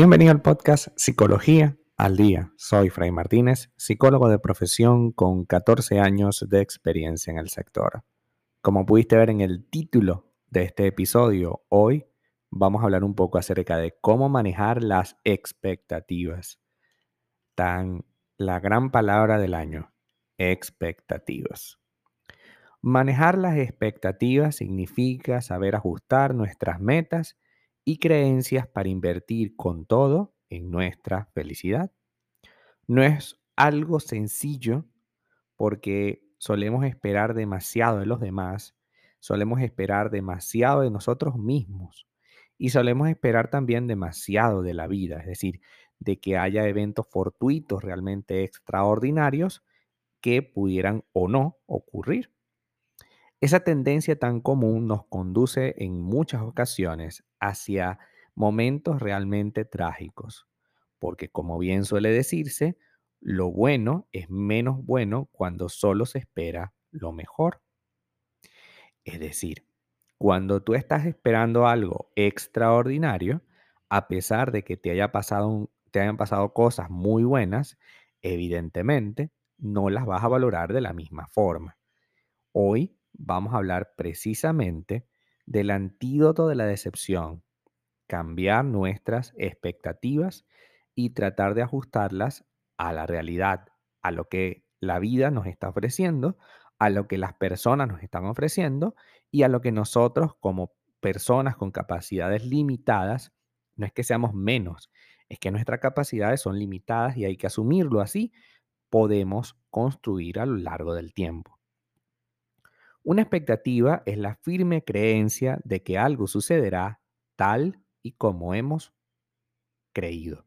Bienvenido al podcast Psicología al Día. Soy Fray Martínez, psicólogo de profesión con 14 años de experiencia en el sector. Como pudiste ver en el título de este episodio, hoy vamos a hablar un poco acerca de cómo manejar las expectativas. Tan la gran palabra del año, expectativas. Manejar las expectativas significa saber ajustar nuestras metas y creencias para invertir con todo en nuestra felicidad. No es algo sencillo porque solemos esperar demasiado de los demás, solemos esperar demasiado de nosotros mismos y solemos esperar también demasiado de la vida, es decir, de que haya eventos fortuitos realmente extraordinarios que pudieran o no ocurrir. Esa tendencia tan común nos conduce en muchas ocasiones hacia momentos realmente trágicos, porque como bien suele decirse, lo bueno es menos bueno cuando solo se espera lo mejor. Es decir, cuando tú estás esperando algo extraordinario, a pesar de que te, haya pasado te hayan pasado cosas muy buenas, evidentemente no las vas a valorar de la misma forma. Hoy vamos a hablar precisamente del antídoto de la decepción, cambiar nuestras expectativas y tratar de ajustarlas a la realidad, a lo que la vida nos está ofreciendo, a lo que las personas nos están ofreciendo y a lo que nosotros como personas con capacidades limitadas, no es que seamos menos, es que nuestras capacidades son limitadas y hay que asumirlo así, podemos construir a lo largo del tiempo. Una expectativa es la firme creencia de que algo sucederá tal y como hemos creído.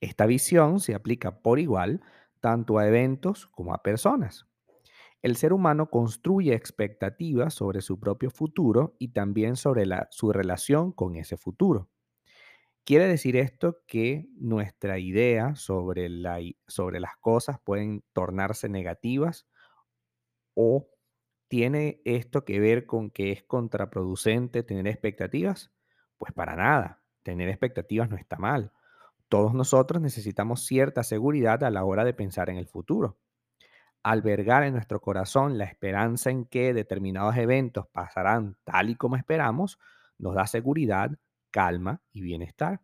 Esta visión se aplica por igual tanto a eventos como a personas. El ser humano construye expectativas sobre su propio futuro y también sobre su relación con ese futuro. Quiere decir esto que nuestra idea sobre, sobre las cosas pueden tornarse negativas o ¿Tiene esto que ver con que es contraproducente tener expectativas? Pues para nada, tener expectativas no está mal. Todos nosotros necesitamos cierta seguridad a la hora de pensar en el futuro. Albergar en nuestro corazón la esperanza en que determinados eventos pasarán tal y como esperamos nos da seguridad, calma y bienestar.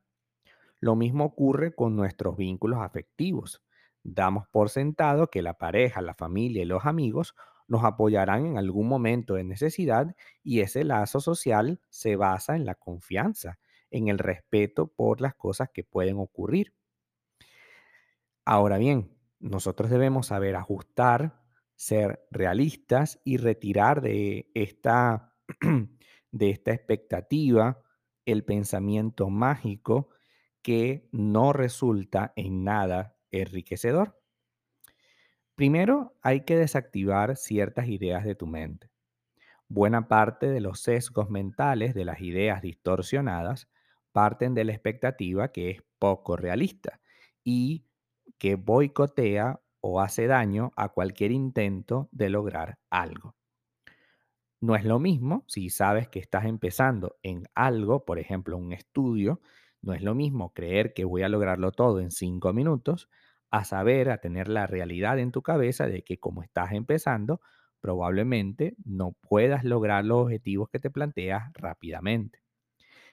Lo mismo ocurre con nuestros vínculos afectivos. Damos por sentado que la pareja, la familia y los amigos nos apoyarán en algún momento de necesidad y ese lazo social se basa en la confianza, en el respeto por las cosas que pueden ocurrir. Ahora bien, nosotros debemos saber ajustar, ser realistas y retirar de esta, de esta expectativa el pensamiento mágico que no resulta en nada enriquecedor. Primero, hay que desactivar ciertas ideas de tu mente. Buena parte de los sesgos mentales de las ideas distorsionadas parten de la expectativa que es poco realista y que boicotea o hace daño a cualquier intento de lograr algo. No es lo mismo si sabes que estás empezando en algo, por ejemplo, un estudio, no es lo mismo creer que voy a lograrlo todo en cinco minutos a saber, a tener la realidad en tu cabeza de que como estás empezando, probablemente no puedas lograr los objetivos que te planteas rápidamente.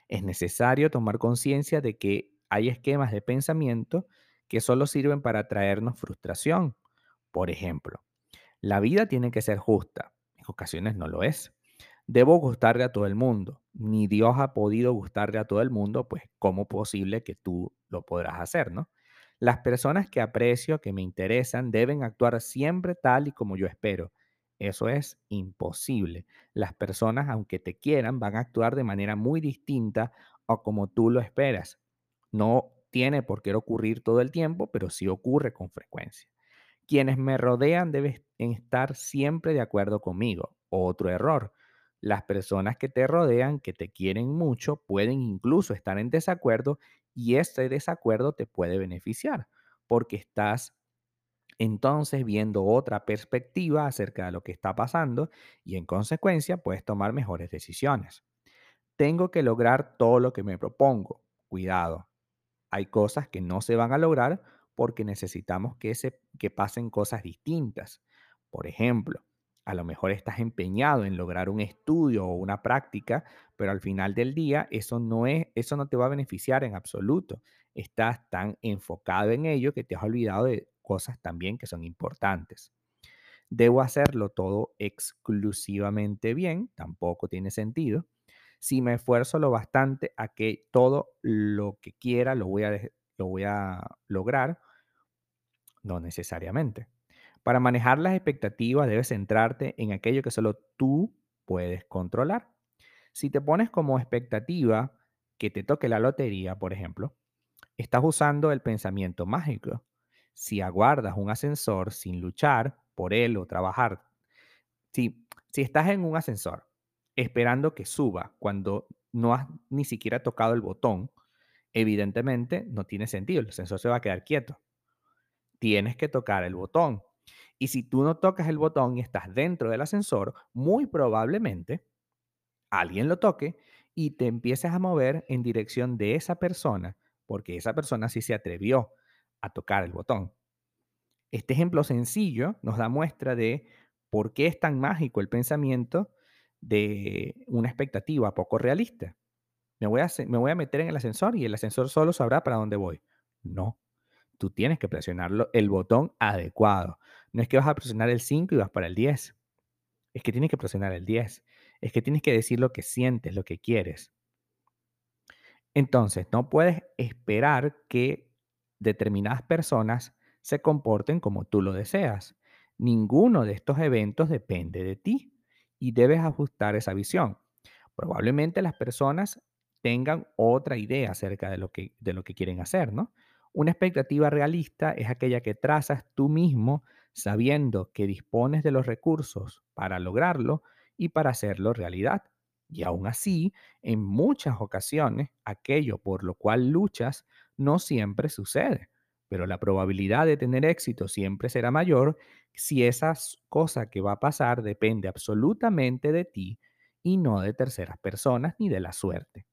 Es necesario tomar conciencia de que hay esquemas de pensamiento que solo sirven para traernos frustración. Por ejemplo, la vida tiene que ser justa. En ocasiones no lo es. Debo gustarle a todo el mundo. Ni Dios ha podido gustarle a todo el mundo, pues ¿cómo posible que tú lo podrás hacer, no? Las personas que aprecio, que me interesan, deben actuar siempre tal y como yo espero. Eso es imposible. Las personas, aunque te quieran, van a actuar de manera muy distinta o como tú lo esperas. No tiene por qué ocurrir todo el tiempo, pero sí ocurre con frecuencia. Quienes me rodean deben estar siempre de acuerdo conmigo. Otro error. Las personas que te rodean, que te quieren mucho, pueden incluso estar en desacuerdo y ese desacuerdo te puede beneficiar porque estás entonces viendo otra perspectiva acerca de lo que está pasando y en consecuencia puedes tomar mejores decisiones. Tengo que lograr todo lo que me propongo. Cuidado. hay cosas que no se van a lograr porque necesitamos que, se, que pasen cosas distintas. Por ejemplo, a lo mejor estás empeñado en lograr un estudio o una práctica, pero al final del día eso no es, eso no te va a beneficiar en absoluto. Estás tan enfocado en ello que te has olvidado de cosas también que son importantes. Debo hacerlo todo exclusivamente bien, tampoco tiene sentido. Si me esfuerzo lo bastante a que todo lo que quiera lo voy a, lo voy a lograr, no necesariamente. Para manejar las expectativas debes centrarte en aquello que solo tú puedes controlar. Si te pones como expectativa que te toque la lotería, por ejemplo, estás usando el pensamiento mágico. Si aguardas un ascensor sin luchar por él o trabajar, si, si estás en un ascensor esperando que suba cuando no has ni siquiera tocado el botón, evidentemente no tiene sentido, el ascensor se va a quedar quieto. Tienes que tocar el botón. Y si tú no tocas el botón y estás dentro del ascensor, muy probablemente alguien lo toque y te empieces a mover en dirección de esa persona, porque esa persona sí se atrevió a tocar el botón. Este ejemplo sencillo nos da muestra de por qué es tan mágico el pensamiento de una expectativa poco realista. Me voy, a, me voy a meter en el ascensor y el ascensor solo sabrá para dónde voy. No, tú tienes que presionar el botón adecuado. No es que vas a presionar el 5 y vas para el 10. Es que tienes que presionar el 10. Es que tienes que decir lo que sientes, lo que quieres. Entonces, no puedes esperar que determinadas personas se comporten como tú lo deseas. Ninguno de estos eventos depende de ti y debes ajustar esa visión. Probablemente las personas tengan otra idea acerca de lo que, de lo que quieren hacer, ¿no? Una expectativa realista es aquella que trazas tú mismo sabiendo que dispones de los recursos para lograrlo y para hacerlo realidad. Y aún así, en muchas ocasiones, aquello por lo cual luchas no siempre sucede, pero la probabilidad de tener éxito siempre será mayor si esa cosa que va a pasar depende absolutamente de ti y no de terceras personas ni de la suerte.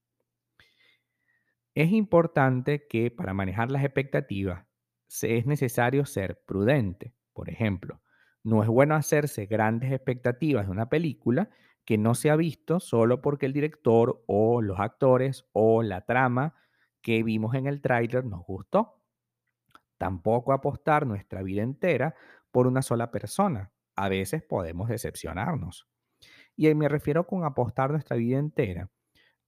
Es importante que para manejar las expectativas es necesario ser prudente. Por ejemplo, no es bueno hacerse grandes expectativas de una película que no se ha visto solo porque el director o los actores o la trama que vimos en el tráiler nos gustó. Tampoco apostar nuestra vida entera por una sola persona. A veces podemos decepcionarnos. Y me refiero con apostar nuestra vida entera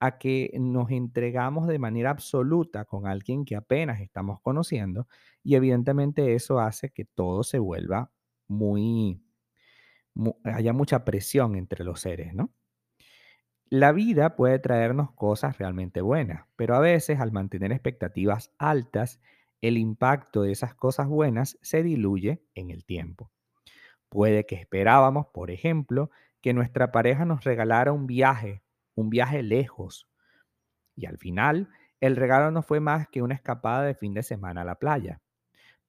a que nos entregamos de manera absoluta con alguien que apenas estamos conociendo y evidentemente eso hace que todo se vuelva muy, haya mucha presión entre los seres, ¿no? La vida puede traernos cosas realmente buenas, pero a veces al mantener expectativas altas, el impacto de esas cosas buenas se diluye en el tiempo. Puede que esperábamos, por ejemplo, que nuestra pareja nos regalara un viaje un viaje lejos. Y al final, el regalo no fue más que una escapada de fin de semana a la playa.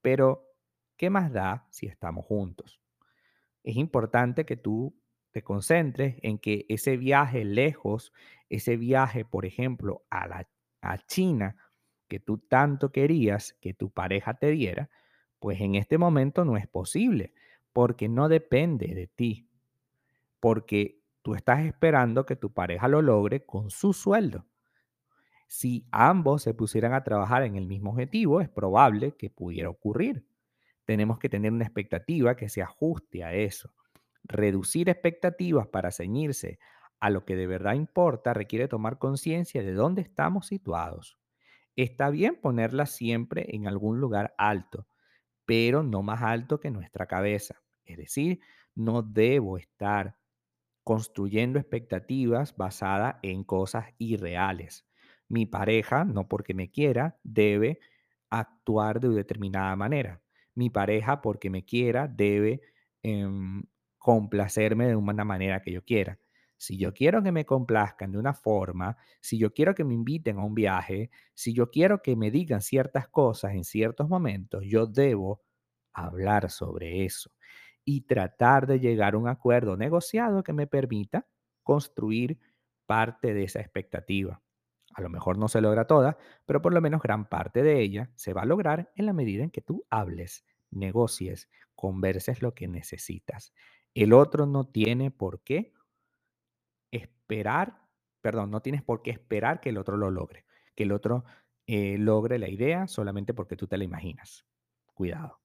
Pero, ¿qué más da si estamos juntos? Es importante que tú te concentres en que ese viaje lejos, ese viaje, por ejemplo, a, la, a China, que tú tanto querías que tu pareja te diera, pues en este momento no es posible, porque no depende de ti, porque Tú estás esperando que tu pareja lo logre con su sueldo. Si ambos se pusieran a trabajar en el mismo objetivo, es probable que pudiera ocurrir. Tenemos que tener una expectativa que se ajuste a eso. Reducir expectativas para ceñirse a lo que de verdad importa requiere tomar conciencia de dónde estamos situados. Está bien ponerla siempre en algún lugar alto, pero no más alto que nuestra cabeza. Es decir, no debo estar construyendo expectativas basadas en cosas irreales. Mi pareja, no porque me quiera, debe actuar de determinada manera. Mi pareja, porque me quiera, debe em, complacerme de una manera que yo quiera. Si yo quiero que me complazcan de una forma, si yo quiero que me inviten a un viaje, si yo quiero que me digan ciertas cosas en ciertos momentos, yo debo hablar sobre eso y tratar de llegar a un acuerdo negociado que me permita construir parte de esa expectativa. A lo mejor no se logra toda, pero por lo menos gran parte de ella se va a lograr en la medida en que tú hables, negocies, converses lo que necesitas. El otro no tiene por qué esperar, perdón, no tienes por qué esperar que el otro lo logre, que el otro eh, logre la idea solamente porque tú te la imaginas. Cuidado.